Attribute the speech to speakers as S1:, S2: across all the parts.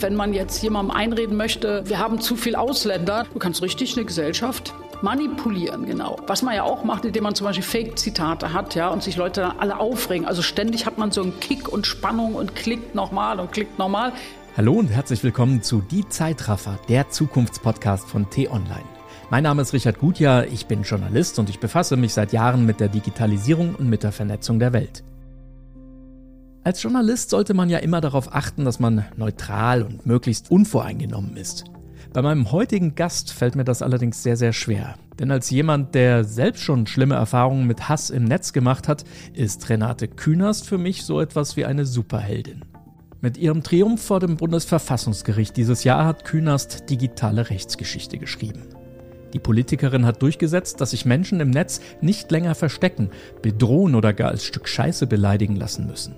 S1: Wenn man jetzt jemandem einreden möchte, wir haben zu viel Ausländer, du kannst richtig eine Gesellschaft manipulieren, genau. Was man ja auch macht, indem man zum Beispiel Fake-Zitate hat, ja, und sich Leute alle aufregen. Also ständig hat man so einen Kick und Spannung und klickt nochmal und klickt nochmal.
S2: Hallo und herzlich willkommen zu Die Zeitraffer, der Zukunftspodcast von T-Online. Mein Name ist Richard Gutjahr, ich bin Journalist und ich befasse mich seit Jahren mit der Digitalisierung und mit der Vernetzung der Welt. Als Journalist sollte man ja immer darauf achten, dass man neutral und möglichst unvoreingenommen ist. Bei meinem heutigen Gast fällt mir das allerdings sehr, sehr schwer. Denn als jemand, der selbst schon schlimme Erfahrungen mit Hass im Netz gemacht hat, ist Renate Künast für mich so etwas wie eine Superheldin. Mit ihrem Triumph vor dem Bundesverfassungsgericht dieses Jahr hat Künast digitale Rechtsgeschichte geschrieben. Die Politikerin hat durchgesetzt, dass sich Menschen im Netz nicht länger verstecken, bedrohen oder gar als Stück Scheiße beleidigen lassen müssen.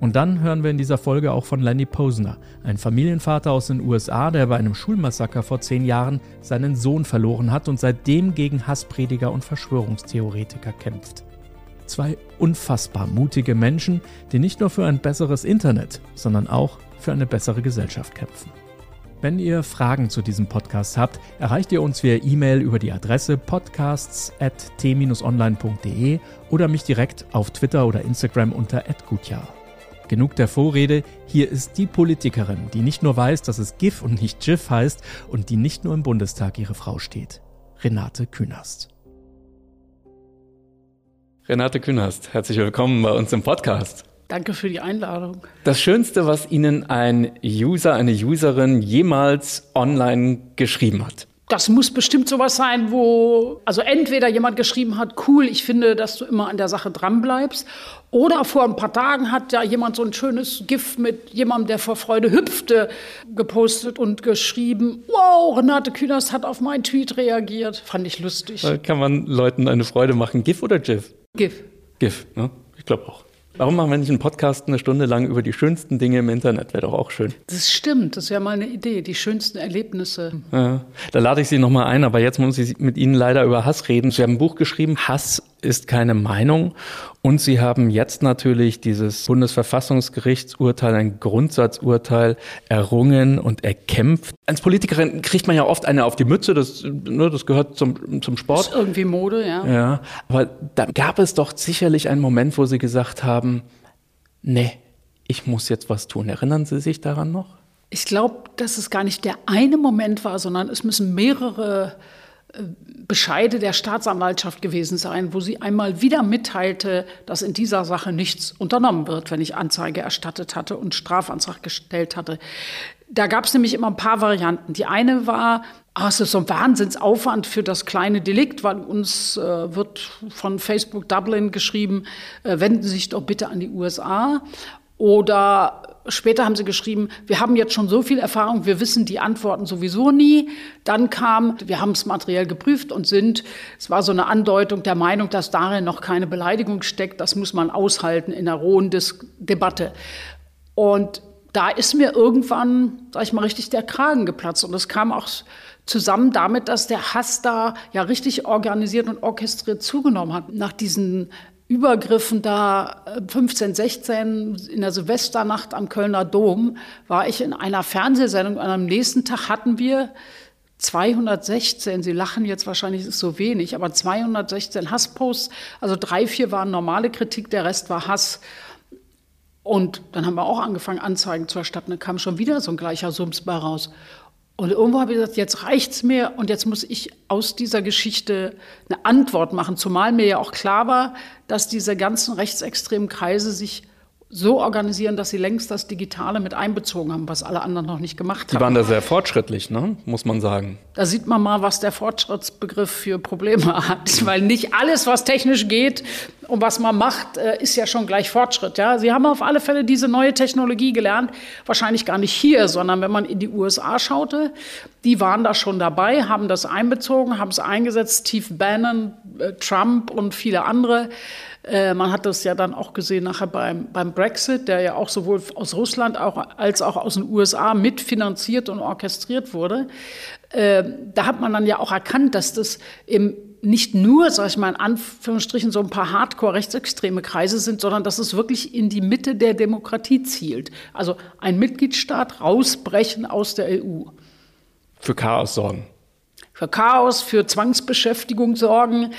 S2: Und dann hören wir in dieser Folge auch von Lenny Posner, ein Familienvater aus den USA, der bei einem Schulmassaker vor zehn Jahren seinen Sohn verloren hat und seitdem gegen Hassprediger und Verschwörungstheoretiker kämpft. Zwei unfassbar mutige Menschen, die nicht nur für ein besseres Internet, sondern auch für eine bessere Gesellschaft kämpfen. Wenn ihr Fragen zu diesem Podcast habt, erreicht ihr uns via E-Mail über die Adresse podcasts.t-online.de oder mich direkt auf Twitter oder Instagram unter @gutjahr. Genug der Vorrede, hier ist die Politikerin, die nicht nur weiß, dass es GIF und nicht GIF heißt und die nicht nur im Bundestag ihre Frau steht. Renate Künast.
S3: Renate Künast, herzlich willkommen bei uns im Podcast.
S1: Danke für die Einladung.
S3: Das Schönste, was Ihnen ein User, eine Userin jemals online geschrieben hat
S1: das muss bestimmt sowas sein, wo also entweder jemand geschrieben hat, cool, ich finde, dass du immer an der Sache dranbleibst, oder vor ein paar Tagen hat ja jemand so ein schönes GIF mit jemandem, der vor Freude hüpfte, gepostet und geschrieben, wow, Renate Künast hat auf meinen Tweet reagiert. Fand ich lustig.
S3: Da kann man Leuten eine Freude machen. GIF oder GIF?
S1: GIF.
S3: GIF, ne? Ich glaube auch. Warum machen wir nicht einen Podcast eine Stunde lang über die schönsten Dinge im Internet? Wäre doch auch schön.
S1: Das stimmt, das wäre mal eine Idee, die schönsten Erlebnisse.
S3: Ja, da lade ich Sie nochmal ein, aber jetzt muss ich mit Ihnen leider über Hass reden. Sie haben ein Buch geschrieben, Hass ist keine Meinung. Und Sie haben jetzt natürlich dieses Bundesverfassungsgerichtsurteil, ein Grundsatzurteil errungen und erkämpft. Als Politikerin kriegt man ja oft eine auf die Mütze, das, ne, das gehört zum, zum Sport. Das
S1: ist irgendwie Mode, ja.
S3: Ja, aber da gab es doch sicherlich einen Moment, wo Sie gesagt haben, nee, ich muss jetzt was tun. Erinnern Sie sich daran noch?
S1: Ich glaube, dass es gar nicht der eine Moment war, sondern es müssen mehrere Bescheide der Staatsanwaltschaft gewesen sein, wo sie einmal wieder mitteilte, dass in dieser Sache nichts unternommen wird, wenn ich Anzeige erstattet hatte und Strafantrag gestellt hatte. Da gab es nämlich immer ein paar Varianten. Die eine war, ist so ein Wahnsinnsaufwand für das kleine Delikt, weil uns äh, wird von Facebook Dublin geschrieben, äh, wenden Sie sich doch bitte an die USA. Oder später haben sie geschrieben, wir haben jetzt schon so viel Erfahrung, wir wissen die Antworten sowieso nie. Dann kam, wir haben es materiell geprüft und sind, es war so eine Andeutung der Meinung, dass darin noch keine Beleidigung steckt. Das muss man aushalten in einer rohen Dis Debatte. Und da ist mir irgendwann, sag ich mal, richtig der Kragen geplatzt. Und das kam auch zusammen damit, dass der Hass da ja richtig organisiert und orchestriert zugenommen hat. Nach diesen Übergriffen da 15, äh, 16 in der Silvesternacht am Kölner Dom war ich in einer Fernsehsendung und am nächsten Tag hatten wir 216, Sie lachen jetzt wahrscheinlich, ist so wenig, aber 216 Hassposts, also drei, vier waren normale Kritik, der Rest war Hass. Und dann haben wir auch angefangen, Anzeigen zu erstatten. Dann kam schon wieder so ein gleicher Sums bei raus. Und irgendwo habe ich gesagt, jetzt reicht's mir und jetzt muss ich aus dieser Geschichte eine Antwort machen, zumal mir ja auch klar war, dass diese ganzen rechtsextremen Kreise sich so organisieren, dass sie längst das Digitale mit einbezogen haben, was alle anderen noch nicht gemacht haben.
S3: Die waren da sehr fortschrittlich, ne? muss man sagen.
S1: Da sieht man mal, was der Fortschrittsbegriff für Probleme hat. Weil nicht alles, was technisch geht und was man macht, äh, ist ja schon gleich Fortschritt. Ja? Sie haben auf alle Fälle diese neue Technologie gelernt. Wahrscheinlich gar nicht hier, sondern wenn man in die USA schaute, die waren da schon dabei, haben das einbezogen, haben es eingesetzt. Steve Bannon, äh, Trump und viele andere. Äh, man hat das ja dann auch gesehen nachher beim, beim Brexit, der ja auch sowohl aus Russland auch, als auch aus den USA mitfinanziert und orchestriert wurde. Äh, da hat man dann ja auch erkannt, dass das im nicht nur, sag ich mal in Anführungsstrichen, so ein paar Hardcore-rechtsextreme Kreise sind, sondern dass es wirklich in die Mitte der Demokratie zielt. Also ein Mitgliedstaat rausbrechen aus der EU.
S3: Für Chaos sorgen.
S1: Für Chaos, für Zwangsbeschäftigung sorgen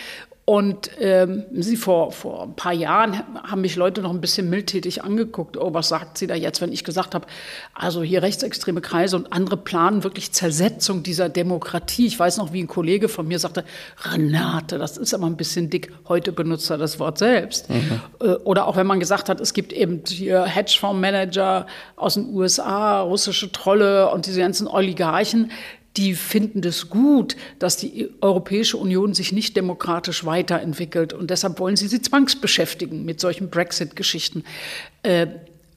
S1: und ähm, sie vor, vor ein paar Jahren haben mich Leute noch ein bisschen mildtätig angeguckt. Oh, was sagt sie da jetzt, wenn ich gesagt habe, also hier rechtsextreme Kreise und andere planen wirklich Zersetzung dieser Demokratie. Ich weiß noch, wie ein Kollege von mir sagte, Renate, das ist aber ein bisschen dick. Heute benutzt er das Wort selbst. Mhm. Äh, oder auch wenn man gesagt hat, es gibt eben hier Hedgefondsmanager aus den USA, russische Trolle und diese ganzen Oligarchen, die finden es gut, dass die Europäische Union sich nicht demokratisch weiterentwickelt. Und deshalb wollen sie sie zwangsbeschäftigen mit solchen Brexit-Geschichten. Äh,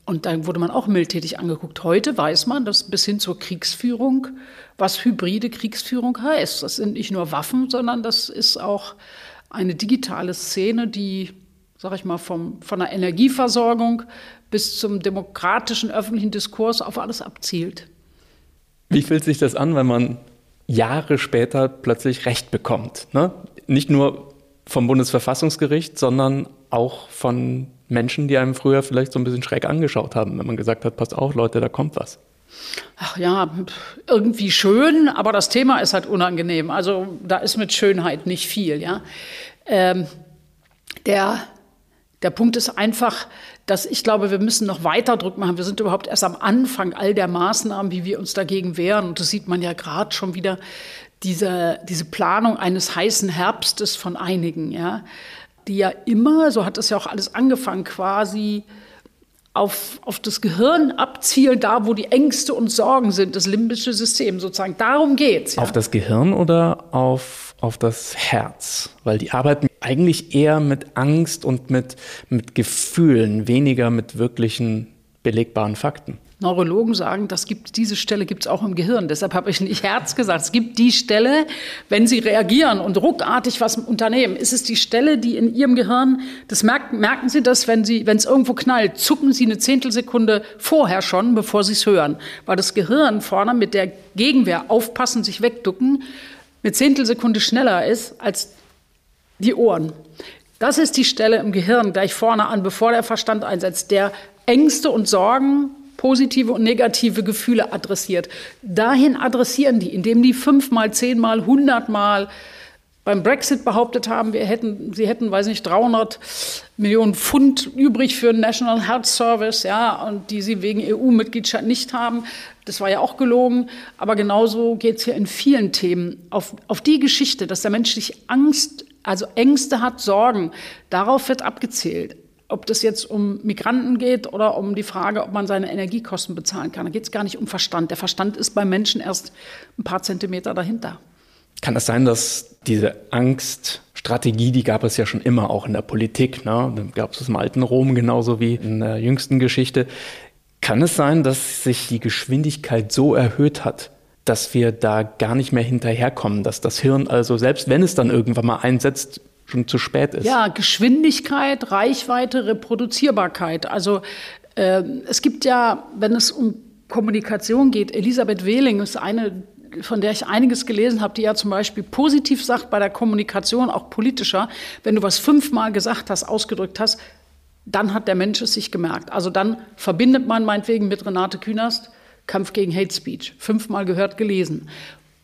S1: und dann wurde man auch mildtätig angeguckt. Heute weiß man, dass bis hin zur Kriegsführung, was hybride Kriegsführung heißt. Das sind nicht nur Waffen, sondern das ist auch eine digitale Szene, die, sag ich mal, vom, von der Energieversorgung bis zum demokratischen öffentlichen Diskurs auf alles abzielt.
S3: Wie fühlt sich das an, wenn man Jahre später plötzlich Recht bekommt? Ne? Nicht nur vom Bundesverfassungsgericht, sondern auch von Menschen, die einem früher vielleicht so ein bisschen schräg angeschaut haben, wenn man gesagt hat, passt auf, Leute, da kommt was.
S1: Ach ja, irgendwie schön, aber das Thema ist halt unangenehm. Also da ist mit Schönheit nicht viel, ja. Ähm, der, der Punkt ist einfach, dass ich glaube, wir müssen noch weiter Druck machen. Wir sind überhaupt erst am Anfang all der Maßnahmen, wie wir uns dagegen wehren. Und das sieht man ja gerade schon wieder, diese, diese Planung eines heißen Herbstes von einigen, ja, die ja immer, so hat das ja auch alles angefangen, quasi auf, auf das Gehirn abzielen, da wo die Ängste und Sorgen sind, das limbische System sozusagen. Darum geht's.
S3: Ja. Auf das Gehirn oder auf, auf das Herz? Weil die arbeiten eigentlich eher mit Angst und mit, mit Gefühlen, weniger mit wirklichen belegbaren Fakten.
S1: Neurologen sagen, das gibt, diese Stelle gibt es auch im Gehirn. Deshalb habe ich nicht Herz gesagt. Es gibt die Stelle, wenn Sie reagieren und ruckartig was unternehmen, ist es die Stelle, die in Ihrem Gehirn, das merken, merken Sie das, wenn es irgendwo knallt, zucken Sie eine Zehntelsekunde vorher schon, bevor Sie es hören. Weil das Gehirn vorne mit der Gegenwehr aufpassen, sich wegducken, eine Zehntelsekunde schneller ist als die Ohren. Das ist die Stelle im Gehirn gleich vorne an, bevor der Verstand einsetzt, der Ängste und Sorgen, positive und negative Gefühle adressiert. Dahin adressieren die, indem die fünfmal, zehnmal, hundertmal beim Brexit behauptet haben, wir hätten, sie hätten, weiß nicht, 300 Millionen Pfund übrig für den National Health Service, ja, und die sie wegen EU-Mitgliedschaft nicht haben. Das war ja auch gelogen. Aber genauso geht es hier in vielen Themen auf, auf die Geschichte, dass der Mensch sich Angst also Ängste hat, Sorgen, darauf wird abgezählt. Ob das jetzt um Migranten geht oder um die Frage, ob man seine Energiekosten bezahlen kann. Da geht es gar nicht um Verstand. Der Verstand ist beim Menschen erst ein paar Zentimeter dahinter.
S3: Kann es sein, dass diese Angststrategie, die gab es ja schon immer auch in der Politik, ne? Gab es im alten Rom genauso wie in der jüngsten Geschichte. Kann es sein, dass sich die Geschwindigkeit so erhöht hat, dass wir da gar nicht mehr hinterherkommen, dass das Hirn also, selbst wenn es dann irgendwann mal einsetzt, schon zu spät ist.
S1: Ja, Geschwindigkeit, Reichweite, Reproduzierbarkeit. Also äh, es gibt ja, wenn es um Kommunikation geht, Elisabeth Wehling ist eine, von der ich einiges gelesen habe, die ja zum Beispiel positiv sagt bei der Kommunikation, auch politischer, wenn du was fünfmal gesagt hast, ausgedrückt hast, dann hat der Mensch es sich gemerkt. Also dann verbindet man meinetwegen mit Renate Künast Kampf gegen Hate Speech. Fünfmal gehört, gelesen.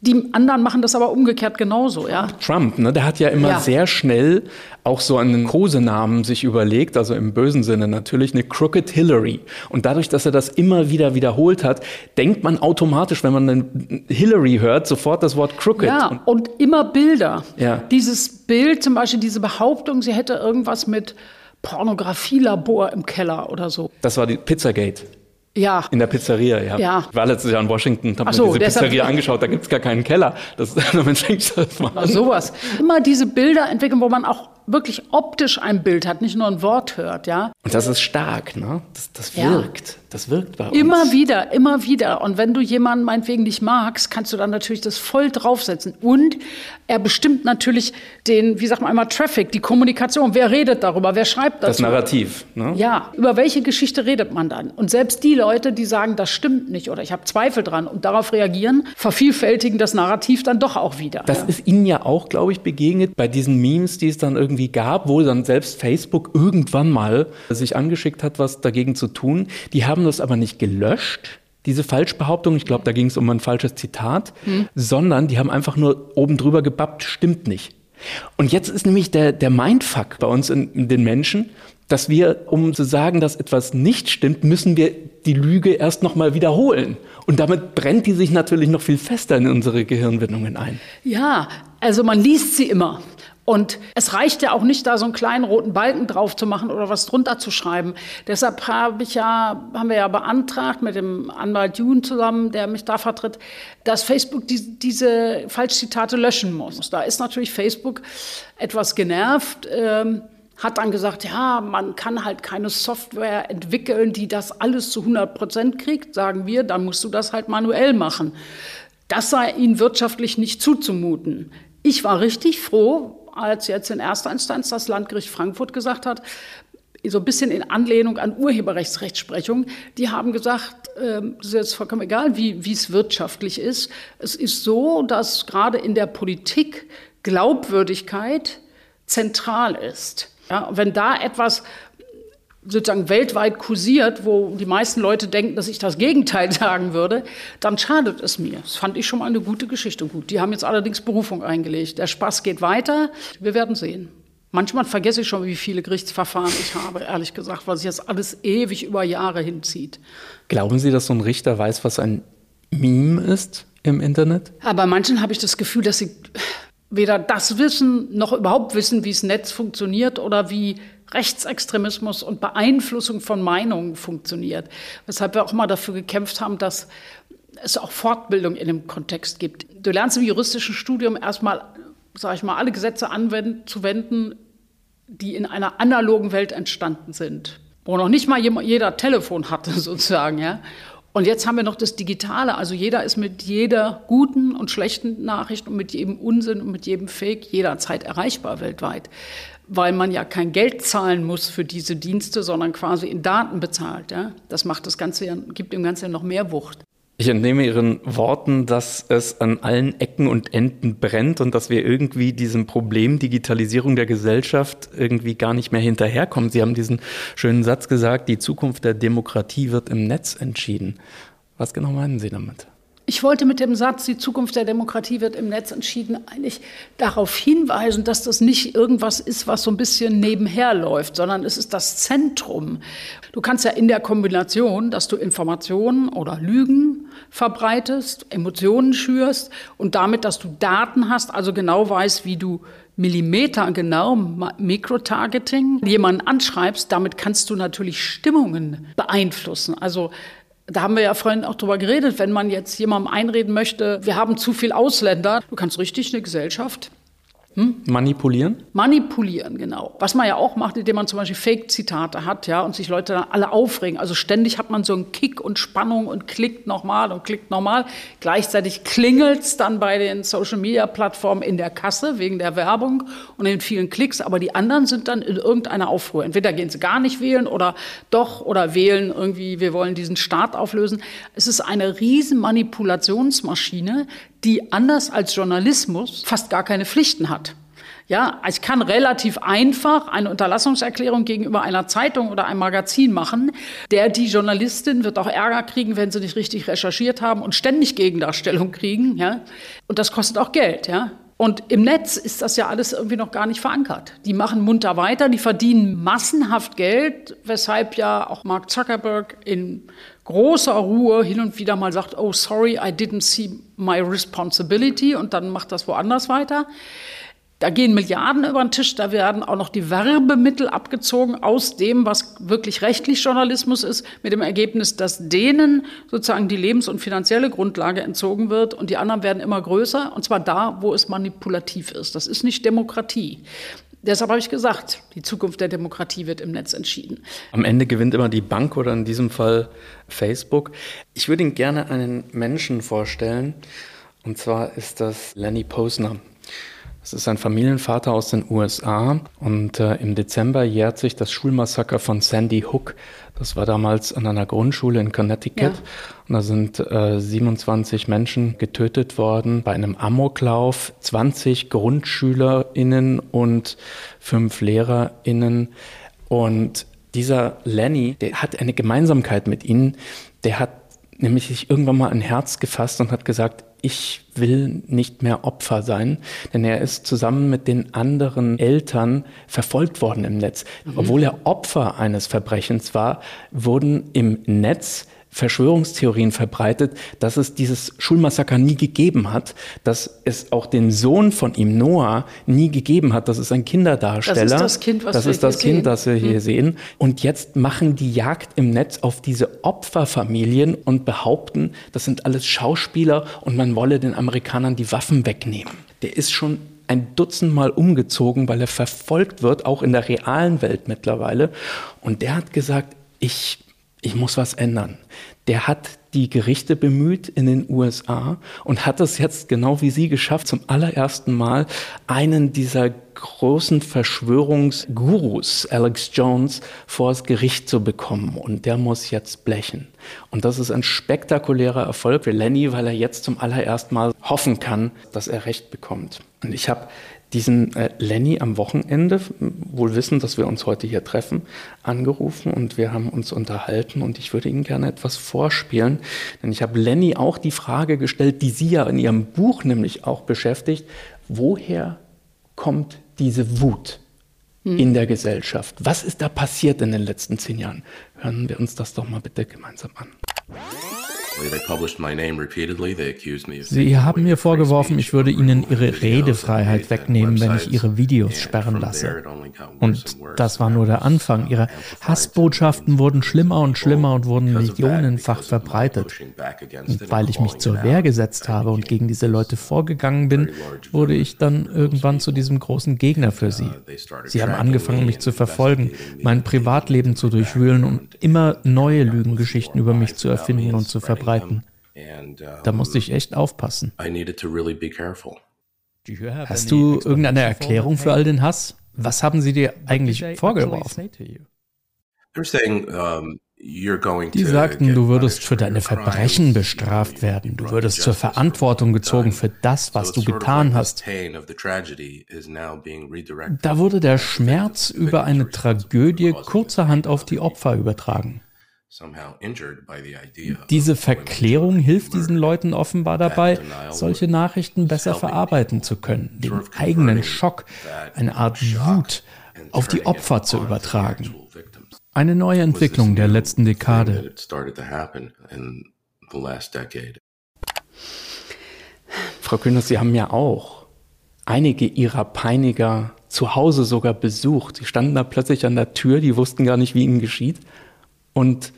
S1: Die anderen machen das aber umgekehrt genauso, ja.
S3: Trump, ne, der hat ja immer ja. sehr schnell auch so einen Kosenamen sich überlegt, also im bösen Sinne natürlich, eine Crooked Hillary. Und dadurch, dass er das immer wieder wiederholt hat, denkt man automatisch, wenn man einen Hillary hört, sofort das Wort Crooked.
S1: Ja, und immer Bilder. Ja. Dieses Bild, zum Beispiel diese Behauptung, sie hätte irgendwas mit Pornografielabor im Keller oder so.
S3: Das war die Pizzagate.
S1: Ja.
S3: In der Pizzeria, ja. ja. Ich war letztes Jahr in Washington, habe so, mir diese Pizzeria angeschaut, da gibt's gar keinen Keller. Das, man
S1: denkt, das mal sowas. Immer diese Bilder entwickeln, wo man auch wirklich optisch ein Bild hat, nicht nur ein Wort hört, ja.
S3: Und das ist stark, ne? Das, das wirkt. Ja. Das wirkt bei uns.
S1: Immer wieder, immer wieder. Und wenn du jemanden meinetwegen nicht magst, kannst du dann natürlich das voll draufsetzen. Und er bestimmt natürlich den, wie sagt man einmal, Traffic, die Kommunikation. Wer redet darüber? Wer schreibt
S3: dazu? Das Narrativ.
S1: Ne? Ja, über welche Geschichte redet man dann? Und selbst die Leute, die sagen, das stimmt nicht oder ich habe Zweifel dran und darauf reagieren, vervielfältigen das Narrativ dann doch auch wieder.
S3: Das ja. ist Ihnen ja auch, glaube ich, begegnet bei diesen Memes, die es dann irgendwie gab, wo dann selbst Facebook irgendwann mal sich angeschickt hat, was dagegen zu tun. Die haben haben das aber nicht gelöscht, diese Falschbehauptung, ich glaube, da ging es um ein falsches Zitat, hm. sondern die haben einfach nur oben drüber gebappt, stimmt nicht. Und jetzt ist nämlich der, der Mindfuck bei uns in, in den Menschen, dass wir, um zu sagen, dass etwas nicht stimmt, müssen wir die Lüge erst nochmal wiederholen. Und damit brennt die sich natürlich noch viel fester in unsere Gehirnwindungen ein.
S1: Ja, also man liest sie immer. Und es reicht ja auch nicht, da so einen kleinen roten Balken drauf zu machen oder was drunter zu schreiben. Deshalb habe ich ja, haben wir ja beantragt mit dem Anwalt Jun zusammen, der mich da vertritt, dass Facebook die, diese Falschzitate löschen muss. Da ist natürlich Facebook etwas genervt. Ähm, hat dann gesagt, ja, man kann halt keine Software entwickeln, die das alles zu 100 Prozent kriegt, sagen wir, dann musst du das halt manuell machen. Das sei ihnen wirtschaftlich nicht zuzumuten. Ich war richtig froh, als jetzt in erster Instanz das Landgericht Frankfurt gesagt hat, so ein bisschen in Anlehnung an Urheberrechtsrechtsprechung, die haben gesagt, äh, ist jetzt vollkommen egal, wie, wie es wirtschaftlich ist. Es ist so, dass gerade in der Politik Glaubwürdigkeit zentral ist. Ja, wenn da etwas sozusagen weltweit kursiert, wo die meisten Leute denken, dass ich das Gegenteil sagen würde, dann schadet es mir. Das fand ich schon mal eine gute Geschichte. Gut, die haben jetzt allerdings Berufung eingelegt. Der Spaß geht weiter. Wir werden sehen. Manchmal vergesse ich schon, wie viele Gerichtsverfahren ich habe, ehrlich gesagt, weil sich jetzt alles ewig über Jahre hinzieht.
S3: Glauben Sie, dass so ein Richter weiß, was ein Meme ist im Internet?
S1: Aber bei manchen habe ich das Gefühl, dass sie weder das wissen, noch überhaupt wissen, wie das Netz funktioniert oder wie Rechtsextremismus und Beeinflussung von Meinungen funktioniert. Weshalb wir auch mal dafür gekämpft haben, dass es auch Fortbildung in dem Kontext gibt. Du lernst im juristischen Studium erstmal, sage ich mal, alle Gesetze anzuwenden, die in einer analogen Welt entstanden sind, wo noch nicht mal jeder Telefon hatte sozusagen, ja. Und jetzt haben wir noch das Digitale. Also jeder ist mit jeder guten und schlechten Nachricht und mit jedem Unsinn und mit jedem Fake jederzeit erreichbar weltweit weil man ja kein Geld zahlen muss für diese Dienste, sondern quasi in Daten bezahlt. Ja? Das macht das Ganze, gibt dem Ganzen noch mehr Wucht.
S3: Ich entnehme Ihren Worten, dass es an allen Ecken und Enden brennt und dass wir irgendwie diesem Problem Digitalisierung der Gesellschaft irgendwie gar nicht mehr hinterherkommen. Sie haben diesen schönen Satz gesagt, die Zukunft der Demokratie wird im Netz entschieden. Was genau meinen Sie damit?
S1: Ich wollte mit dem Satz, die Zukunft der Demokratie wird im Netz entschieden, eigentlich darauf hinweisen, dass das nicht irgendwas ist, was so ein bisschen nebenher läuft, sondern es ist das Zentrum. Du kannst ja in der Kombination, dass du Informationen oder Lügen verbreitest, Emotionen schürst und damit, dass du Daten hast, also genau weißt, wie du Millimeter genau Mikrotargeting jemanden anschreibst, damit kannst du natürlich Stimmungen beeinflussen. Also da haben wir ja vorhin auch drüber geredet, wenn man jetzt jemandem einreden möchte, wir haben zu viel Ausländer, du kannst richtig eine Gesellschaft
S3: hm? Manipulieren?
S1: Manipulieren, genau. Was man ja auch macht, indem man zum Beispiel Fake-Zitate hat, ja, und sich Leute dann alle aufregen. Also ständig hat man so einen Kick und Spannung und klickt nochmal und klickt nochmal. Gleichzeitig klingelt es dann bei den Social-Media-Plattformen in der Kasse wegen der Werbung und den vielen Klicks. Aber die anderen sind dann in irgendeiner Aufruhr. Entweder gehen sie gar nicht wählen oder doch oder wählen irgendwie, wir wollen diesen Staat auflösen. Es ist eine riesen Manipulationsmaschine, die anders als Journalismus fast gar keine Pflichten hat. Ja, ich kann relativ einfach eine Unterlassungserklärung gegenüber einer Zeitung oder einem Magazin machen. Der, die Journalistin wird auch Ärger kriegen, wenn sie nicht richtig recherchiert haben und ständig Gegendarstellung kriegen. Ja, und das kostet auch Geld. Ja, und im Netz ist das ja alles irgendwie noch gar nicht verankert. Die machen munter weiter, die verdienen massenhaft Geld, weshalb ja auch Mark Zuckerberg in großer Ruhe hin und wieder mal sagt, oh sorry, I didn't see my responsibility und dann macht das woanders weiter. Da gehen Milliarden über den Tisch, da werden auch noch die Werbemittel abgezogen aus dem, was wirklich rechtlich Journalismus ist, mit dem Ergebnis, dass denen sozusagen die lebens- und finanzielle Grundlage entzogen wird und die anderen werden immer größer, und zwar da, wo es manipulativ ist. Das ist nicht Demokratie. Deshalb habe ich gesagt, die Zukunft der Demokratie wird im Netz entschieden.
S3: Am Ende gewinnt immer die Bank oder in diesem Fall Facebook. Ich würde Ihnen gerne einen Menschen vorstellen. Und zwar ist das Lenny Posner. Es ist ein Familienvater aus den USA und äh, im Dezember jährt sich das Schulmassaker von Sandy Hook. Das war damals an einer Grundschule in Connecticut ja. und da sind äh, 27 Menschen getötet worden bei einem Amoklauf, 20 GrundschülerInnen und fünf LehrerInnen. Und dieser Lenny, der hat eine Gemeinsamkeit mit ihnen. Der hat nämlich sich irgendwann mal ein Herz gefasst und hat gesagt, ich will nicht mehr Opfer sein, denn er ist zusammen mit den anderen Eltern verfolgt worden im Netz. Mhm. Obwohl er Opfer eines Verbrechens war, wurden im Netz Verschwörungstheorien verbreitet, dass es dieses Schulmassaker nie gegeben hat, dass es auch den Sohn von ihm, Noah, nie gegeben hat. Das ist ein Kinderdarsteller. Das ist
S1: das Kind, was
S3: das
S1: wir
S3: ist das
S1: hier
S3: Kind,
S1: sehen.
S3: das wir hier mhm. sehen. Und jetzt machen die Jagd im Netz auf diese Opferfamilien und behaupten, das sind alles Schauspieler und man wolle den Amerikanern die Waffen wegnehmen. Der ist schon ein Dutzend Mal umgezogen, weil er verfolgt wird, auch in der realen Welt mittlerweile. Und der hat gesagt, ich ich muss was ändern. Der hat die Gerichte bemüht in den USA und hat es jetzt genau wie Sie geschafft, zum allerersten Mal einen dieser großen Verschwörungsgurus, Alex Jones, vor das Gericht zu bekommen. Und der muss jetzt blechen. Und das ist ein spektakulärer Erfolg für Lenny, weil er jetzt zum allerersten Mal hoffen kann, dass er Recht bekommt. Und ich habe diesen äh, Lenny am Wochenende, wohl wissen, dass wir uns heute hier treffen, angerufen und wir haben uns unterhalten und ich würde Ihnen gerne etwas vorspielen, denn ich habe Lenny auch die Frage gestellt, die Sie ja in Ihrem Buch nämlich auch beschäftigt, woher kommt diese Wut hm. in der Gesellschaft? Was ist da passiert in den letzten zehn Jahren? Hören wir uns das doch mal bitte gemeinsam an.
S2: Sie haben mir vorgeworfen, ich würde Ihnen Ihre Redefreiheit wegnehmen, wenn ich Ihre Videos sperren lasse. Und das war nur der Anfang. Ihre Hassbotschaften wurden schlimmer und schlimmer und wurden millionenfach verbreitet. Und weil ich mich zur Wehr gesetzt habe und gegen diese Leute vorgegangen bin, wurde ich dann irgendwann zu diesem großen Gegner für sie. Uh, sie haben angefangen, mich zu verfolgen, mein Privatleben zu durchwühlen und immer neue Lügengeschichten über mich zu erfinden und zu verbreiten verbreiten. Da musste ich echt aufpassen. Hast du irgendeine Erklärung für all den Hass? Was haben sie dir eigentlich vorgeworfen? Die sagten, du würdest für deine Verbrechen bestraft werden, du würdest zur Verantwortung gezogen für das, was du getan hast. Da wurde der Schmerz über eine Tragödie kurzerhand auf die Opfer übertragen. Diese Verklärung hilft diesen Leuten offenbar dabei, solche Nachrichten besser verarbeiten zu können, den eigenen Schock, eine Art Wut auf die Opfer zu übertragen. Eine neue Entwicklung der letzten Dekade.
S3: Frau Kühners, Sie haben ja auch einige Ihrer Peiniger zu Hause sogar besucht. Sie standen da plötzlich an der Tür, die wussten gar nicht, wie ihnen geschieht. Und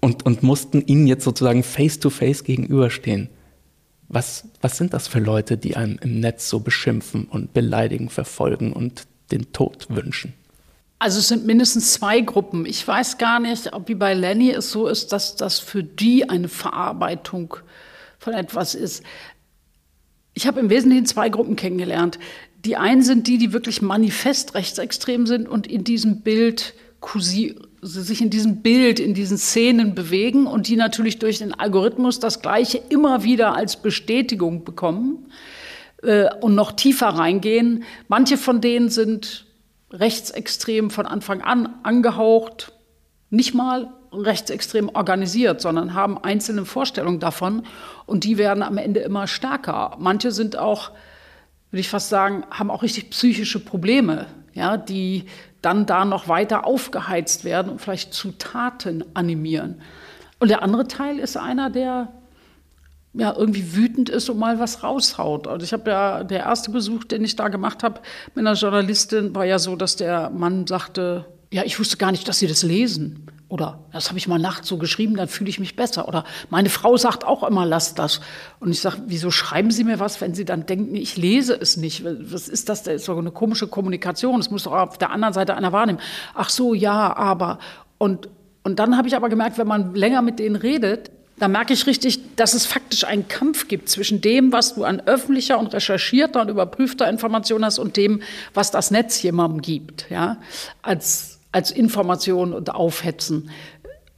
S3: und, und mussten ihnen jetzt sozusagen face-to-face -face gegenüberstehen. Was, was sind das für Leute, die einem im Netz so beschimpfen und beleidigen, verfolgen und den Tod wünschen?
S1: Also es sind mindestens zwei Gruppen. Ich weiß gar nicht, ob wie bei Lenny es so ist, dass das für die eine Verarbeitung von etwas ist. Ich habe im Wesentlichen zwei Gruppen kennengelernt. Die einen sind die, die wirklich manifest rechtsextrem sind und in diesem Bild kursieren sich in diesem Bild, in diesen Szenen bewegen und die natürlich durch den Algorithmus das Gleiche immer wieder als Bestätigung bekommen äh, und noch tiefer reingehen. Manche von denen sind rechtsextrem von Anfang an angehaucht, nicht mal rechtsextrem organisiert, sondern haben einzelne Vorstellungen davon und die werden am Ende immer stärker. Manche sind auch, würde ich fast sagen, haben auch richtig psychische Probleme, ja, die dann da noch weiter aufgeheizt werden und vielleicht zu Taten animieren. Und der andere Teil ist einer, der ja, irgendwie wütend ist und mal was raushaut. Also ich habe ja, der erste Besuch, den ich da gemacht habe mit einer Journalistin, war ja so, dass der Mann sagte, ja, ich wusste gar nicht, dass Sie das lesen. Oder das habe ich mal nachts so geschrieben, dann fühle ich mich besser. Oder meine Frau sagt auch immer, lass das. Und ich sage, wieso schreiben Sie mir was, wenn Sie dann denken, ich lese es nicht? Was ist das? Das ist doch eine komische Kommunikation. Das muss doch auf der anderen Seite einer wahrnehmen. Ach so, ja, aber. Und, und dann habe ich aber gemerkt, wenn man länger mit denen redet, da merke ich richtig, dass es faktisch einen Kampf gibt zwischen dem, was du an öffentlicher und recherchierter und überprüfter Information hast und dem, was das Netz jemandem gibt, ja, als, als Information und Aufhetzen.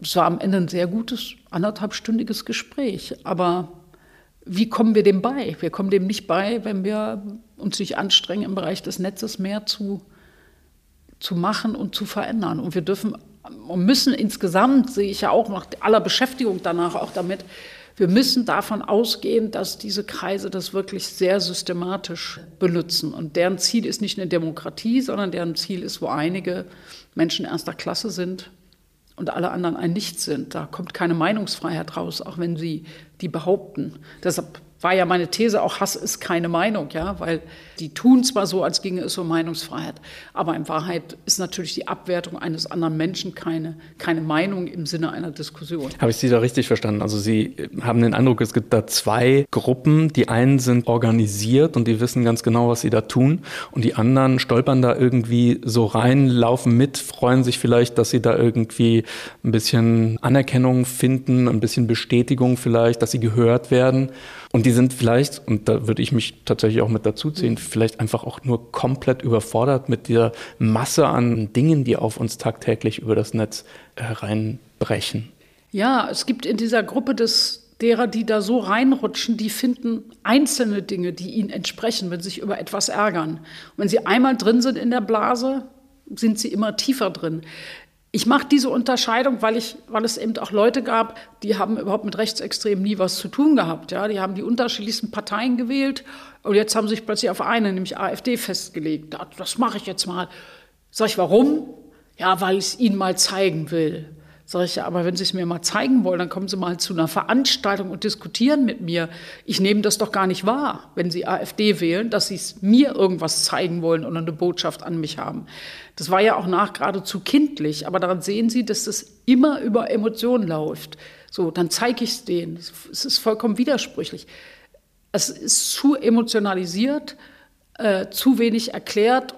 S1: Es war am Ende ein sehr gutes, anderthalbstündiges Gespräch. Aber wie kommen wir dem bei? Wir kommen dem nicht bei, wenn wir uns nicht anstrengen, im Bereich des Netzes mehr zu, zu machen und zu verändern. Und wir dürfen und müssen insgesamt, sehe ich ja auch nach aller Beschäftigung danach auch damit, wir müssen davon ausgehen, dass diese Kreise das wirklich sehr systematisch benutzen. Und deren Ziel ist nicht eine Demokratie, sondern deren Ziel ist, wo einige Menschen erster Klasse sind und alle anderen ein Nichts sind. Da kommt keine Meinungsfreiheit raus, auch wenn sie die behaupten. Deshalb war ja meine These, auch Hass ist keine Meinung, ja, weil die tun zwar so, als ginge es um Meinungsfreiheit, aber in Wahrheit ist natürlich die Abwertung eines anderen Menschen keine, keine Meinung im Sinne einer Diskussion.
S3: Habe ich Sie da richtig verstanden? Also Sie haben den Eindruck, es gibt da zwei Gruppen. Die einen sind organisiert und die wissen ganz genau, was sie da tun. Und die anderen stolpern da irgendwie so rein, laufen mit, freuen sich vielleicht, dass sie da irgendwie ein bisschen Anerkennung finden, ein bisschen Bestätigung vielleicht, dass sie gehört werden. Und die sind vielleicht, und da würde ich mich tatsächlich auch mit dazu ziehen, vielleicht einfach auch nur komplett überfordert mit der Masse an Dingen, die auf uns tagtäglich über das Netz hereinbrechen.
S1: Ja, es gibt in dieser Gruppe des derer, die da so reinrutschen, die finden einzelne Dinge, die ihnen entsprechen, wenn sie sich über etwas ärgern. Und wenn sie einmal drin sind in der Blase, sind sie immer tiefer drin. Ich mache diese Unterscheidung, weil, ich, weil es eben auch Leute gab, die haben überhaupt mit Rechtsextremen nie was zu tun gehabt. Ja? Die haben die unterschiedlichsten Parteien gewählt und jetzt haben sich plötzlich auf eine, nämlich AfD, festgelegt. Das mache ich jetzt mal. Sag ich, warum? Ja, weil ich es ihnen mal zeigen will. Sag ich, ja, aber wenn Sie es mir mal zeigen wollen, dann kommen Sie mal zu einer Veranstaltung und diskutieren mit mir. Ich nehme das doch gar nicht wahr, wenn Sie AfD wählen, dass Sie es mir irgendwas zeigen wollen oder eine Botschaft an mich haben. Das war ja auch nach geradezu kindlich, aber daran sehen Sie, dass das immer über Emotionen läuft. So, dann zeige ich es denen. Es ist vollkommen widersprüchlich. Es ist zu emotionalisiert, äh, zu wenig erklärt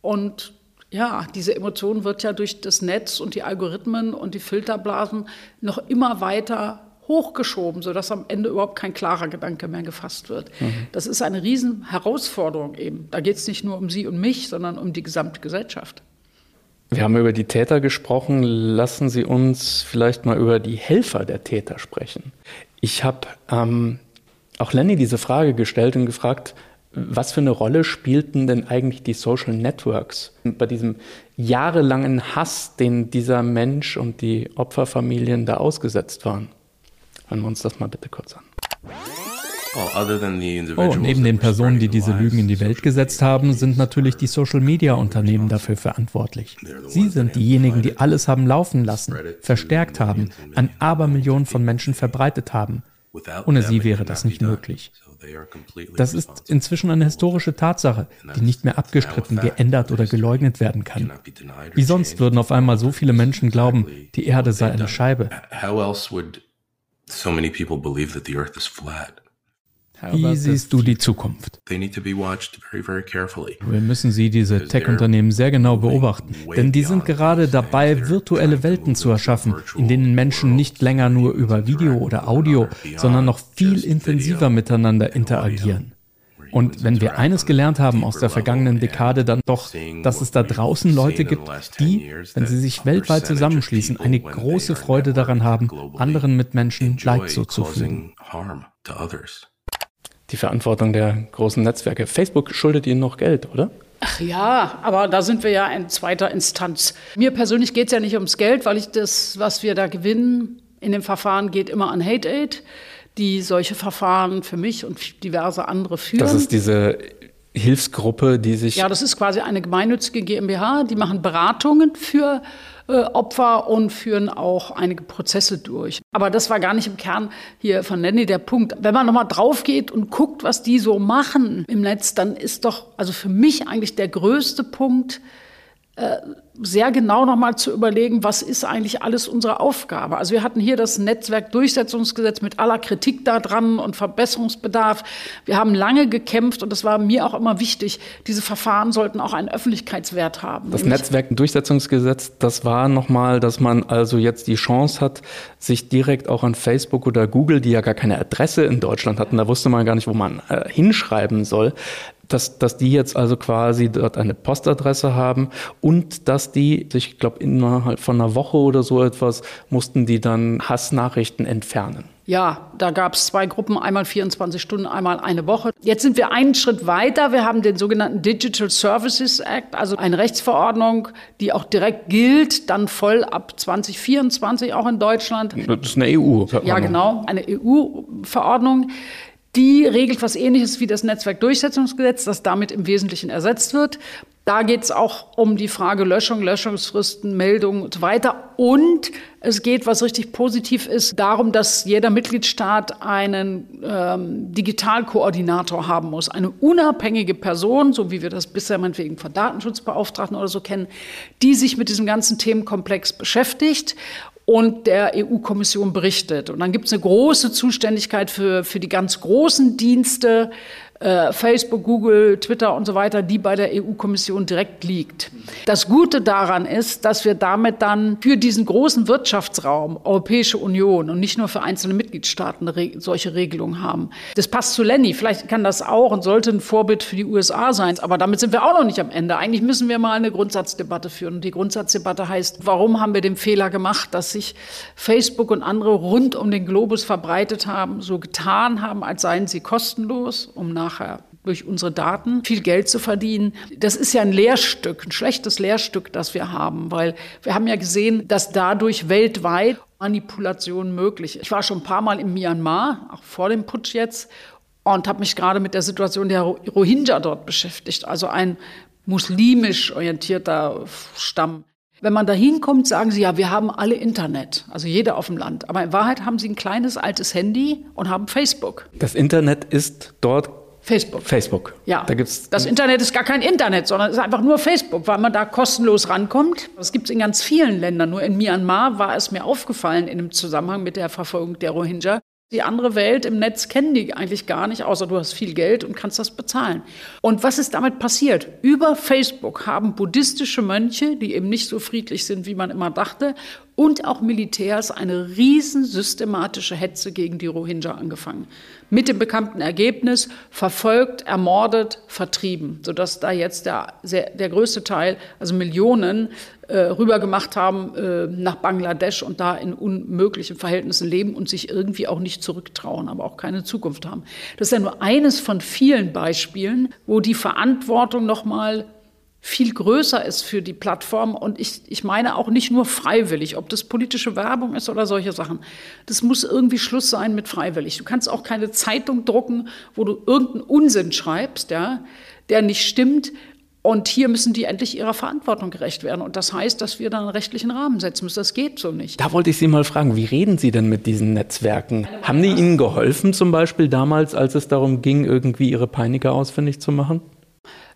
S1: und ja, diese Emotion wird ja durch das Netz und die Algorithmen und die Filterblasen noch immer weiter hochgeschoben, sodass am Ende überhaupt kein klarer Gedanke mehr gefasst wird. Mhm. Das ist eine Riesenherausforderung eben. Da geht es nicht nur um Sie und mich, sondern um die gesamte Gesellschaft.
S3: Wir haben über die Täter gesprochen. Lassen Sie uns vielleicht mal über die Helfer der Täter sprechen. Ich habe ähm, auch Lenny diese Frage gestellt und gefragt, was für eine Rolle spielten denn eigentlich die Social Networks bei diesem jahrelangen Hass, den dieser Mensch und die Opferfamilien da ausgesetzt waren? Hören wir uns das mal bitte kurz an.
S2: Oh, neben den Personen, die diese Lügen in die Welt gesetzt haben, sind natürlich die Social-Media-Unternehmen dafür verantwortlich. Sie sind diejenigen, die alles haben laufen lassen, verstärkt haben, an Abermillionen von Menschen verbreitet haben. Ohne sie wäre das nicht möglich. Das ist inzwischen eine historische Tatsache, die nicht mehr abgestritten, geändert oder geleugnet werden kann. Wie sonst würden auf einmal so viele Menschen glauben, die Erde sei eine Scheibe? Wie siehst du die Zukunft? Wir müssen sie, diese Tech-Unternehmen, sehr genau beobachten, denn die sind gerade dabei, virtuelle Welten zu erschaffen, in denen Menschen nicht länger nur über Video oder Audio, sondern noch viel intensiver miteinander interagieren. Und wenn wir eines gelernt haben aus der vergangenen Dekade, dann doch, dass es da draußen Leute gibt, die, wenn sie sich weltweit zusammenschließen, eine große Freude daran haben, anderen Mitmenschen Leid zuzufügen
S3: die Verantwortung der großen Netzwerke. Facebook schuldet ihnen noch Geld, oder?
S1: Ach ja, aber da sind wir ja in zweiter Instanz. Mir persönlich geht es ja nicht ums Geld, weil ich das, was wir da gewinnen in dem Verfahren, geht immer an Hate Aid, die solche Verfahren für mich und diverse andere führen.
S3: Das ist diese Hilfsgruppe, die sich.
S1: Ja, das ist quasi eine gemeinnützige GmbH, die machen Beratungen für äh, Opfer und führen auch einige Prozesse durch. Aber das war gar nicht im Kern hier von Lenny der Punkt. Wenn man nochmal drauf geht und guckt, was die so machen im Netz, dann ist doch, also für mich eigentlich der größte Punkt, sehr genau nochmal zu überlegen, was ist eigentlich alles unsere Aufgabe. Also wir hatten hier das Netzwerkdurchsetzungsgesetz mit aller Kritik daran und Verbesserungsbedarf. Wir haben lange gekämpft und das war mir auch immer wichtig, diese Verfahren sollten auch einen Öffentlichkeitswert haben.
S3: Das Netzwerkdurchsetzungsgesetz, das war nochmal, dass man also jetzt die Chance hat, sich direkt auch an Facebook oder Google, die ja gar keine Adresse in Deutschland hatten, da wusste man gar nicht, wo man äh, hinschreiben soll, dass, dass die jetzt also quasi dort eine Postadresse haben und dass die, ich glaube, innerhalb von einer Woche oder so etwas, mussten die dann Hassnachrichten entfernen.
S1: Ja, da gab es zwei Gruppen, einmal 24 Stunden, einmal eine Woche. Jetzt sind wir einen Schritt weiter. Wir haben den sogenannten Digital Services Act, also eine Rechtsverordnung, die auch direkt gilt, dann voll ab 2024 auch in Deutschland.
S3: Das ist eine EU.
S1: Ja, genau, eine EU-Verordnung. Die regelt was Ähnliches wie das Netzwerkdurchsetzungsgesetz, das damit im Wesentlichen ersetzt wird. Da geht es auch um die Frage Löschung, Löschungsfristen, Meldungen und so weiter. Und es geht, was richtig positiv ist, darum, dass jeder Mitgliedstaat einen ähm, Digitalkoordinator haben muss. Eine unabhängige Person, so wie wir das bisher meinetwegen von Datenschutzbeauftragten oder so kennen, die sich mit diesem ganzen Themenkomplex beschäftigt und der EU-Kommission berichtet. Und dann gibt es eine große Zuständigkeit für, für die ganz großen Dienste, Facebook, Google, Twitter und so weiter, die bei der EU-Kommission direkt liegt. Das Gute daran ist, dass wir damit dann für diesen großen Wirtschaftsraum Europäische Union und nicht nur für einzelne Mitgliedstaaten solche Regelungen haben. Das passt zu Lenny. Vielleicht kann das auch und sollte ein Vorbild für die USA sein. Aber damit sind wir auch noch nicht am Ende. Eigentlich müssen wir mal eine Grundsatzdebatte führen. Und die Grundsatzdebatte heißt, warum haben wir den Fehler gemacht, dass sich Facebook und andere rund um den Globus verbreitet haben, so getan haben, als seien sie kostenlos, um nach nachher durch unsere Daten viel Geld zu verdienen. Das ist ja ein Lehrstück, ein schlechtes Lehrstück, das wir haben, weil wir haben ja gesehen, dass dadurch weltweit Manipulation möglich ist. Ich war schon ein paar Mal in Myanmar, auch vor dem Putsch jetzt, und habe mich gerade mit der Situation der Rohingya dort beschäftigt, also ein muslimisch orientierter Stamm. Wenn man da hinkommt, sagen sie, ja, wir haben alle Internet, also jeder auf dem Land. Aber in Wahrheit haben sie ein kleines altes Handy und haben Facebook.
S3: Das Internet ist dort
S1: Facebook.
S3: Facebook.
S1: Ja. Da gibt's das Internet ist gar kein Internet, sondern es ist einfach nur Facebook, weil man da kostenlos rankommt. Das gibt es in ganz vielen Ländern. Nur in Myanmar war es mir aufgefallen in dem Zusammenhang mit der Verfolgung der Rohingya. Die andere Welt im Netz kennen die eigentlich gar nicht, außer du hast viel Geld und kannst das bezahlen. Und was ist damit passiert? Über Facebook haben buddhistische Mönche, die eben nicht so friedlich sind, wie man immer dachte, und auch Militärs eine riesen systematische Hetze gegen die Rohingya angefangen mit dem bekannten Ergebnis verfolgt, ermordet, vertrieben, sodass da jetzt der, der größte Teil, also Millionen, äh, rübergemacht haben äh, nach Bangladesch und da in unmöglichen Verhältnissen leben und sich irgendwie auch nicht zurücktrauen, aber auch keine Zukunft haben. Das ist ja nur eines von vielen Beispielen, wo die Verantwortung nochmal viel größer ist für die Plattform. Und ich, ich meine auch nicht nur freiwillig, ob das politische Werbung ist oder solche Sachen. Das muss irgendwie Schluss sein mit freiwillig. Du kannst auch keine Zeitung drucken, wo du irgendeinen Unsinn schreibst, ja, der nicht stimmt. Und hier müssen die endlich ihrer Verantwortung gerecht werden. Und das heißt, dass wir da einen rechtlichen Rahmen setzen müssen. Das geht so nicht.
S3: Da wollte ich Sie mal fragen, wie reden Sie denn mit diesen Netzwerken? Haben die Ihnen geholfen, zum Beispiel damals, als es darum ging, irgendwie Ihre Peiniger ausfindig zu machen?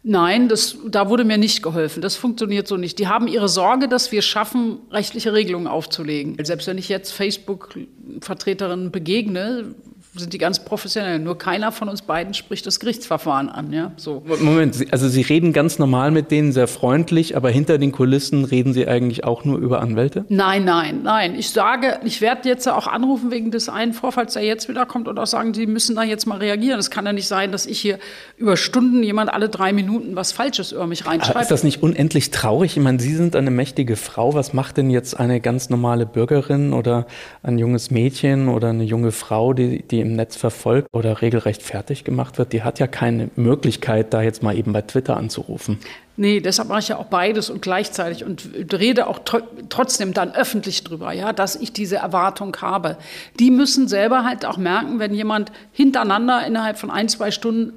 S1: Nein, das, da wurde mir nicht geholfen. Das funktioniert so nicht. Die haben ihre Sorge, dass wir schaffen, rechtliche Regelungen aufzulegen. Selbst wenn ich jetzt Facebook-Vertreterinnen begegne, sind die ganz professionell. Nur keiner von uns beiden spricht das Gerichtsverfahren an. Ja? So.
S3: Moment, also Sie reden ganz normal mit denen, sehr freundlich, aber hinter den Kulissen reden Sie eigentlich auch nur über Anwälte?
S1: Nein, nein, nein. Ich sage, ich werde jetzt auch anrufen wegen des einen Vorfalls, der jetzt wieder kommt und auch sagen, Sie müssen da jetzt mal reagieren. Es kann ja nicht sein, dass ich hier über Stunden jemand alle drei Minuten was Falsches über mich reinschreibt.
S3: ist das nicht unendlich traurig? Ich meine, Sie sind eine mächtige Frau. Was macht denn jetzt eine ganz normale Bürgerin oder ein junges Mädchen oder eine junge Frau, die, die im Netz verfolgt oder regelrecht fertig gemacht wird, die hat ja keine Möglichkeit, da jetzt mal eben bei Twitter anzurufen.
S1: Nee, deshalb mache ich ja auch beides und gleichzeitig und rede auch tr trotzdem dann öffentlich drüber, ja, dass ich diese Erwartung habe. Die müssen selber halt auch merken, wenn jemand hintereinander innerhalb von ein, zwei Stunden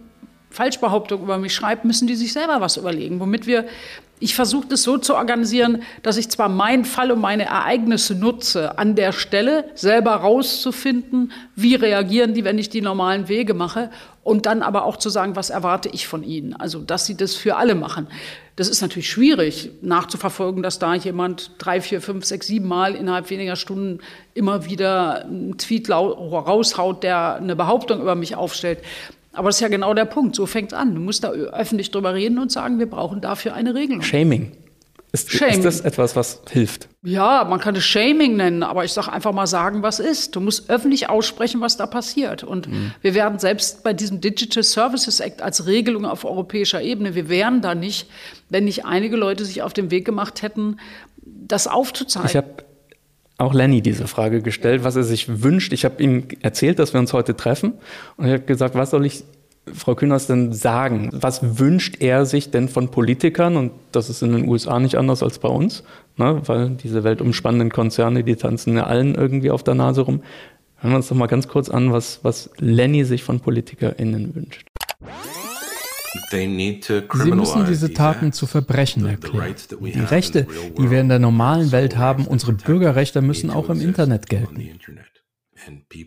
S1: Falschbehauptung über mich schreibt, müssen die sich selber was überlegen, womit wir Ich versuche das so zu organisieren, dass ich zwar meinen Fall und meine Ereignisse nutze, an der Stelle selber rauszufinden, wie reagieren die, wenn ich die normalen Wege mache, und dann aber auch zu sagen, was erwarte ich von ihnen. Also, dass sie das für alle machen. Das ist natürlich schwierig nachzuverfolgen, dass da jemand drei, vier, fünf, sechs, sieben Mal innerhalb weniger Stunden immer wieder einen Tweet raushaut, der eine Behauptung über mich aufstellt. Aber das ist ja genau der Punkt. So fängt es an. Du musst da öffentlich drüber reden und sagen, wir brauchen dafür eine Regelung.
S3: Shaming. Ist, Shaming. ist das etwas, was hilft?
S1: Ja, man kann es Shaming nennen, aber ich sage einfach mal sagen, was ist. Du musst öffentlich aussprechen, was da passiert. Und mhm. wir werden selbst bei diesem Digital Services Act als Regelung auf europäischer Ebene, wir wären da nicht, wenn nicht einige Leute sich auf den Weg gemacht hätten, das aufzuzeigen.
S3: Ich habe auch Lenny diese Frage gestellt, was er sich wünscht. Ich habe ihm erzählt, dass wir uns heute treffen und er hat gesagt, was soll ich Frau Kühners denn sagen? Was wünscht er sich denn von Politikern? Und das ist in den USA nicht anders als bei uns, ne? weil diese weltumspannenden Konzerne, die tanzen ja allen irgendwie auf der Nase rum. Hören wir uns doch mal ganz kurz an, was, was Lenny sich von PolitikerInnen wünscht.
S2: Sie müssen diese Taten zu Verbrechen erklären. Die Rechte, die wir in der normalen Welt haben, unsere Bürgerrechte müssen auch im Internet gelten.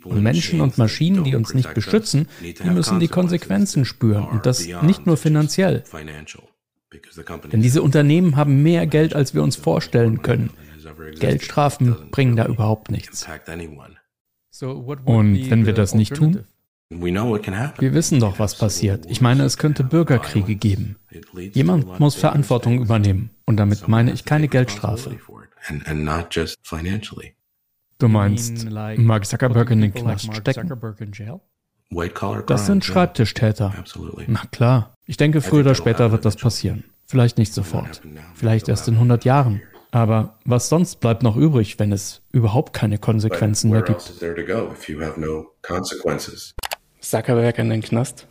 S2: Und Menschen und Maschinen, die uns nicht beschützen, die müssen die Konsequenzen spüren und das nicht nur finanziell. Denn diese Unternehmen haben mehr Geld, als wir uns vorstellen können. Geldstrafen bringen da überhaupt nichts. Und wenn wir das nicht tun? Wir wissen doch, was passiert. Ich meine, es könnte Bürgerkriege geben. Jemand muss Verantwortung übernehmen. Und damit meine ich keine Geldstrafe. Du meinst, Mark Zuckerberg in den Knast stecken? Das sind Schreibtischtäter. Na klar. Ich denke, früher oder später wird das passieren. Vielleicht nicht sofort. Vielleicht erst in 100 Jahren. Aber was sonst bleibt noch übrig, wenn es überhaupt keine Konsequenzen mehr gibt?
S3: Zuckerberg in den Knast?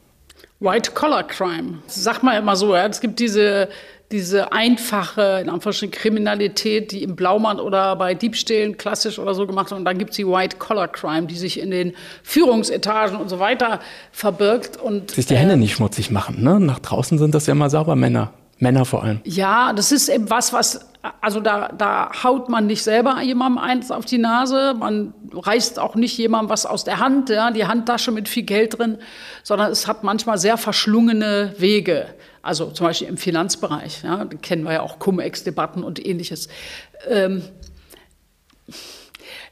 S1: White-Collar-Crime. Sag mal immer so, ja. es gibt diese diese einfache, in Anführungsstrichen, Kriminalität, die im Blaumann oder bei Diebstählen klassisch oder so gemacht wird. Und dann gibt es die White-Collar-Crime, die sich in den Führungsetagen und so weiter verbirgt. Und,
S3: sich die Hände äh, nicht schmutzig machen. Ne? Nach draußen sind das ja immer sauber Männer. Männer vor allem.
S1: Ja, das ist eben was, was, also da, da haut man nicht selber jemandem eins auf die Nase, man reißt auch nicht jemandem was aus der Hand, ja, die Handtasche mit viel Geld drin, sondern es hat manchmal sehr verschlungene Wege. Also zum Beispiel im Finanzbereich, ja, kennen wir ja auch Cum-Ex-Debatten und ähnliches. Ähm,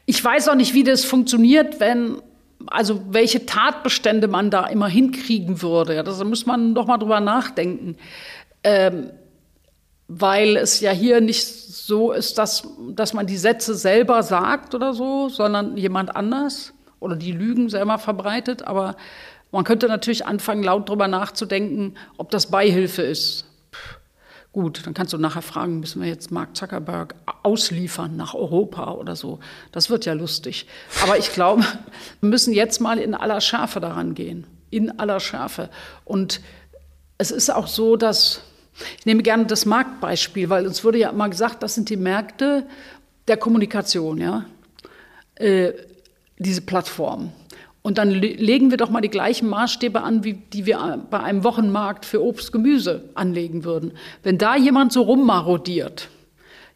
S1: ich weiß auch nicht, wie das funktioniert, wenn also welche Tatbestände man da immer hinkriegen würde. Ja, da muss man noch mal drüber nachdenken ähm, weil es ja hier nicht so ist, dass, dass man die Sätze selber sagt oder so, sondern jemand anders oder die Lügen selber verbreitet. Aber man könnte natürlich anfangen, laut darüber nachzudenken, ob das Beihilfe ist. Gut, dann kannst du nachher fragen, müssen wir jetzt Mark Zuckerberg ausliefern nach Europa oder so. Das wird ja lustig. Aber ich glaube, wir müssen jetzt mal in aller Schärfe daran gehen. In aller Schärfe. Und es ist auch so, dass ich nehme gerne das Marktbeispiel, weil uns wurde ja immer gesagt, das sind die Märkte der Kommunikation, ja, äh, diese Plattformen. Und dann legen wir doch mal die gleichen Maßstäbe an, wie die wir bei einem Wochenmarkt für Obst, Gemüse anlegen würden. Wenn da jemand so rummarodiert,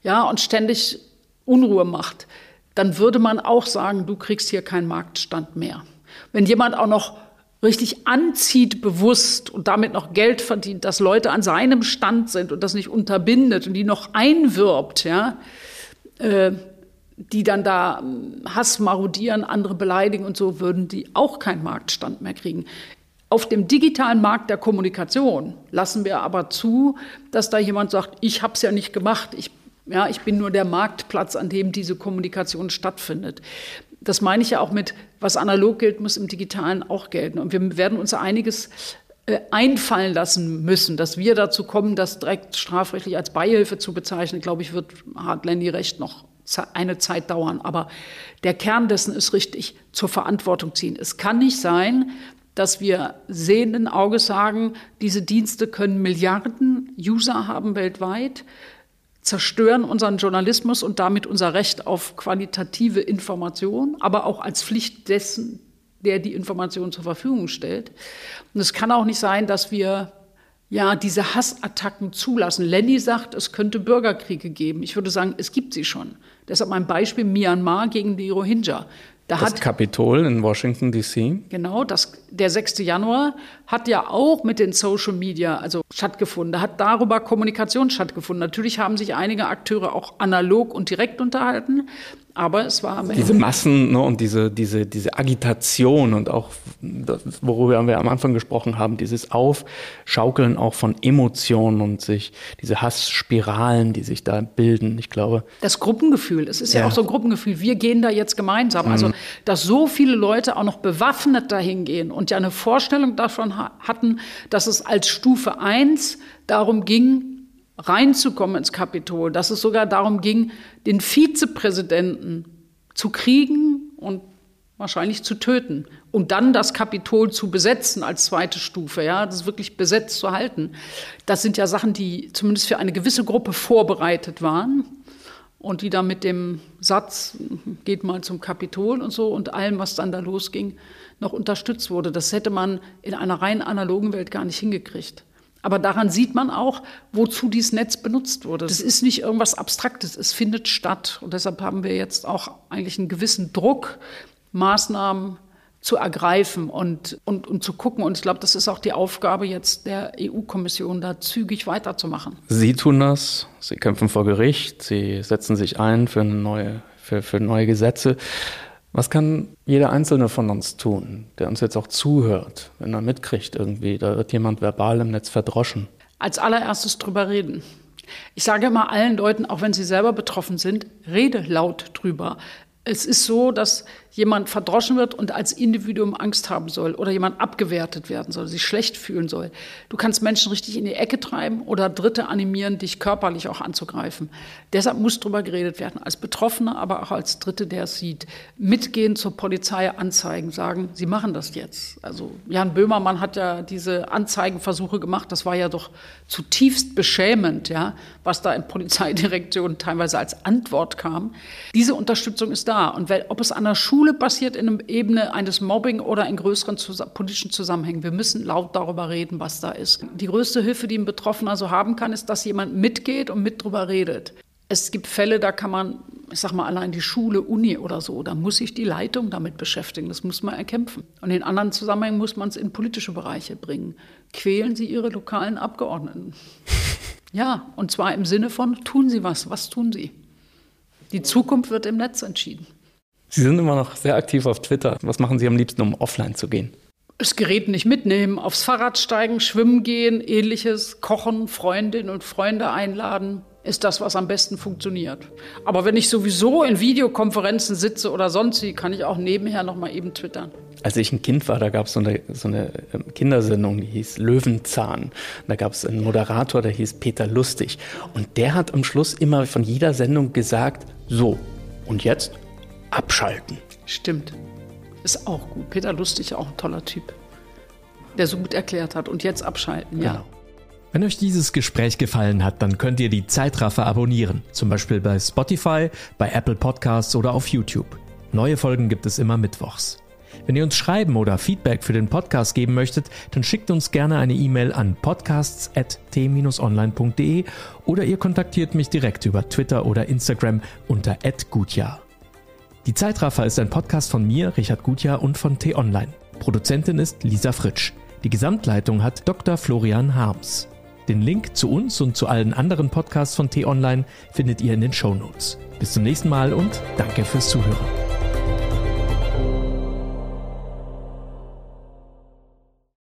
S1: ja, und ständig Unruhe macht, dann würde man auch sagen, du kriegst hier keinen Marktstand mehr. Wenn jemand auch noch richtig anzieht bewusst und damit noch Geld verdient, dass Leute an seinem Stand sind und das nicht unterbindet und die noch einwirbt, ja, äh, die dann da hm, Hass marodieren, andere beleidigen und so, würden die auch keinen Marktstand mehr kriegen. Auf dem digitalen Markt der Kommunikation lassen wir aber zu, dass da jemand sagt, ich habe es ja nicht gemacht, ich, ja, ich bin nur der Marktplatz, an dem diese Kommunikation stattfindet das meine ich ja auch mit, was analog gilt, muss im digitalen auch gelten. Und wir werden uns einiges äh, einfallen lassen müssen, dass wir dazu kommen, das direkt strafrechtlich als Beihilfe zu bezeichnen, glaube ich, wird, hat Lenny recht, noch eine Zeit dauern. Aber der Kern dessen ist richtig, zur Verantwortung ziehen. Es kann nicht sein, dass wir sehenden Auges sagen, diese Dienste können Milliarden User haben weltweit zerstören unseren Journalismus und damit unser Recht auf qualitative Information, aber auch als Pflicht dessen, der die Information zur Verfügung stellt. Und es kann auch nicht sein, dass wir ja, diese Hassattacken zulassen. Lenny sagt, es könnte Bürgerkriege geben. Ich würde sagen, es gibt sie schon. Deshalb mein Beispiel Myanmar gegen die Rohingya.
S3: Da das hat, Kapitol in Washington, D.C.
S1: Genau, das, der 6. Januar hat ja auch mit den Social Media also stattgefunden. Da hat darüber Kommunikation stattgefunden. Natürlich haben sich einige Akteure auch analog und direkt unterhalten, aber es war
S3: diese Massen ne, und diese, diese, diese Agitation und auch, worüber wir am Anfang gesprochen haben, dieses Aufschaukeln auch von Emotionen und sich diese Hassspiralen, die sich da bilden. Ich glaube.
S1: Das Gruppengefühl, es ist ja, ja auch so ein Gruppengefühl. Wir gehen da jetzt gemeinsam. Also, mhm. Also, dass so viele Leute auch noch bewaffnet dahin gehen und ja eine Vorstellung davon hatten, dass es als Stufe 1 darum ging, reinzukommen ins Kapitol, dass es sogar darum ging, den Vizepräsidenten zu kriegen und wahrscheinlich zu töten und dann das Kapitol zu besetzen als zweite Stufe, ja, das wirklich besetzt zu halten. Das sind ja Sachen, die zumindest für eine gewisse Gruppe vorbereitet waren und die dann mit dem Satz geht mal zum Kapitol und so und allem, was dann da losging, noch unterstützt wurde. Das hätte man in einer rein analogen Welt gar nicht hingekriegt. Aber daran sieht man auch, wozu dieses Netz benutzt wurde. Das ist nicht irgendwas Abstraktes, es findet statt. Und deshalb haben wir jetzt auch eigentlich einen gewissen Druck, Maßnahmen zu ergreifen und, und, und zu gucken. Und ich glaube, das ist auch die Aufgabe jetzt der EU-Kommission, da zügig weiterzumachen.
S3: Sie tun das, Sie kämpfen vor Gericht, Sie setzen sich ein für neue, für, für neue Gesetze. Was kann jeder Einzelne von uns tun, der uns jetzt auch zuhört, wenn er mitkriegt irgendwie, da wird jemand verbal im Netz verdroschen?
S1: Als allererstes drüber reden. Ich sage immer allen Leuten, auch wenn sie selber betroffen sind, rede laut drüber. Es ist so, dass jemand verdroschen wird und als Individuum Angst haben soll oder jemand abgewertet werden soll, sich schlecht fühlen soll. Du kannst Menschen richtig in die Ecke treiben oder Dritte animieren, dich körperlich auch anzugreifen. Deshalb muss darüber geredet werden, als Betroffener, aber auch als Dritte, der es sieht. Mitgehen zur Polizei anzeigen, sagen, sie machen das jetzt. Also Jan Böhmermann hat ja diese Anzeigenversuche gemacht, das war ja doch zutiefst beschämend, ja, was da in Polizeidirektionen teilweise als Antwort kam. Diese Unterstützung ist da. Und ob es an der Schule passiert in der Ebene eines Mobbing oder in größeren politischen Zusammenhängen. Wir müssen laut darüber reden, was da ist. Die größte Hilfe, die ein Betroffener so haben kann, ist, dass jemand mitgeht und mit drüber redet. Es gibt Fälle, da kann man, ich sag mal, allein die Schule, Uni oder so, da muss sich die Leitung damit beschäftigen. Das muss man erkämpfen. Und in anderen Zusammenhängen muss man es in politische Bereiche bringen. Quälen Sie Ihre lokalen Abgeordneten. Ja, und zwar im Sinne von, tun Sie was, was tun Sie? Die Zukunft wird im Netz entschieden.
S3: Sie sind immer noch sehr aktiv auf Twitter. Was machen Sie am liebsten, um offline zu gehen?
S1: Das Gerät nicht mitnehmen, aufs Fahrrad steigen, schwimmen gehen, ähnliches, kochen, Freundinnen und Freunde einladen, ist das, was am besten funktioniert. Aber wenn ich sowieso in Videokonferenzen sitze oder sonst wie, kann ich auch nebenher noch mal eben twittern.
S3: Als ich ein Kind war, da gab es so eine, so eine ähm, Kindersendung, die hieß Löwenzahn. Da gab es einen Moderator, der hieß Peter Lustig. Und der hat am Schluss immer von jeder Sendung gesagt, so, und jetzt abschalten.
S1: Stimmt. Ist auch gut. Peter Lustig, auch ein toller Typ, der so gut erklärt hat. Und jetzt abschalten, ja.
S2: Wenn euch dieses Gespräch gefallen hat, dann könnt ihr die Zeitraffer abonnieren. Zum Beispiel bei Spotify, bei Apple Podcasts oder auf YouTube. Neue Folgen gibt es immer mittwochs. Wenn ihr uns schreiben oder Feedback für den Podcast geben möchtet, dann schickt uns gerne eine E-Mail an podcasts.t-online.de oder ihr kontaktiert mich direkt über Twitter oder Instagram unter @gutjahr. Die Zeitraffer ist ein Podcast von mir, Richard Gutjahr und von T-Online. Produzentin ist Lisa Fritsch. Die Gesamtleitung hat Dr. Florian Harms. Den Link zu uns und zu allen anderen Podcasts von T-Online findet ihr in den Show Notes. Bis zum nächsten Mal und danke fürs Zuhören.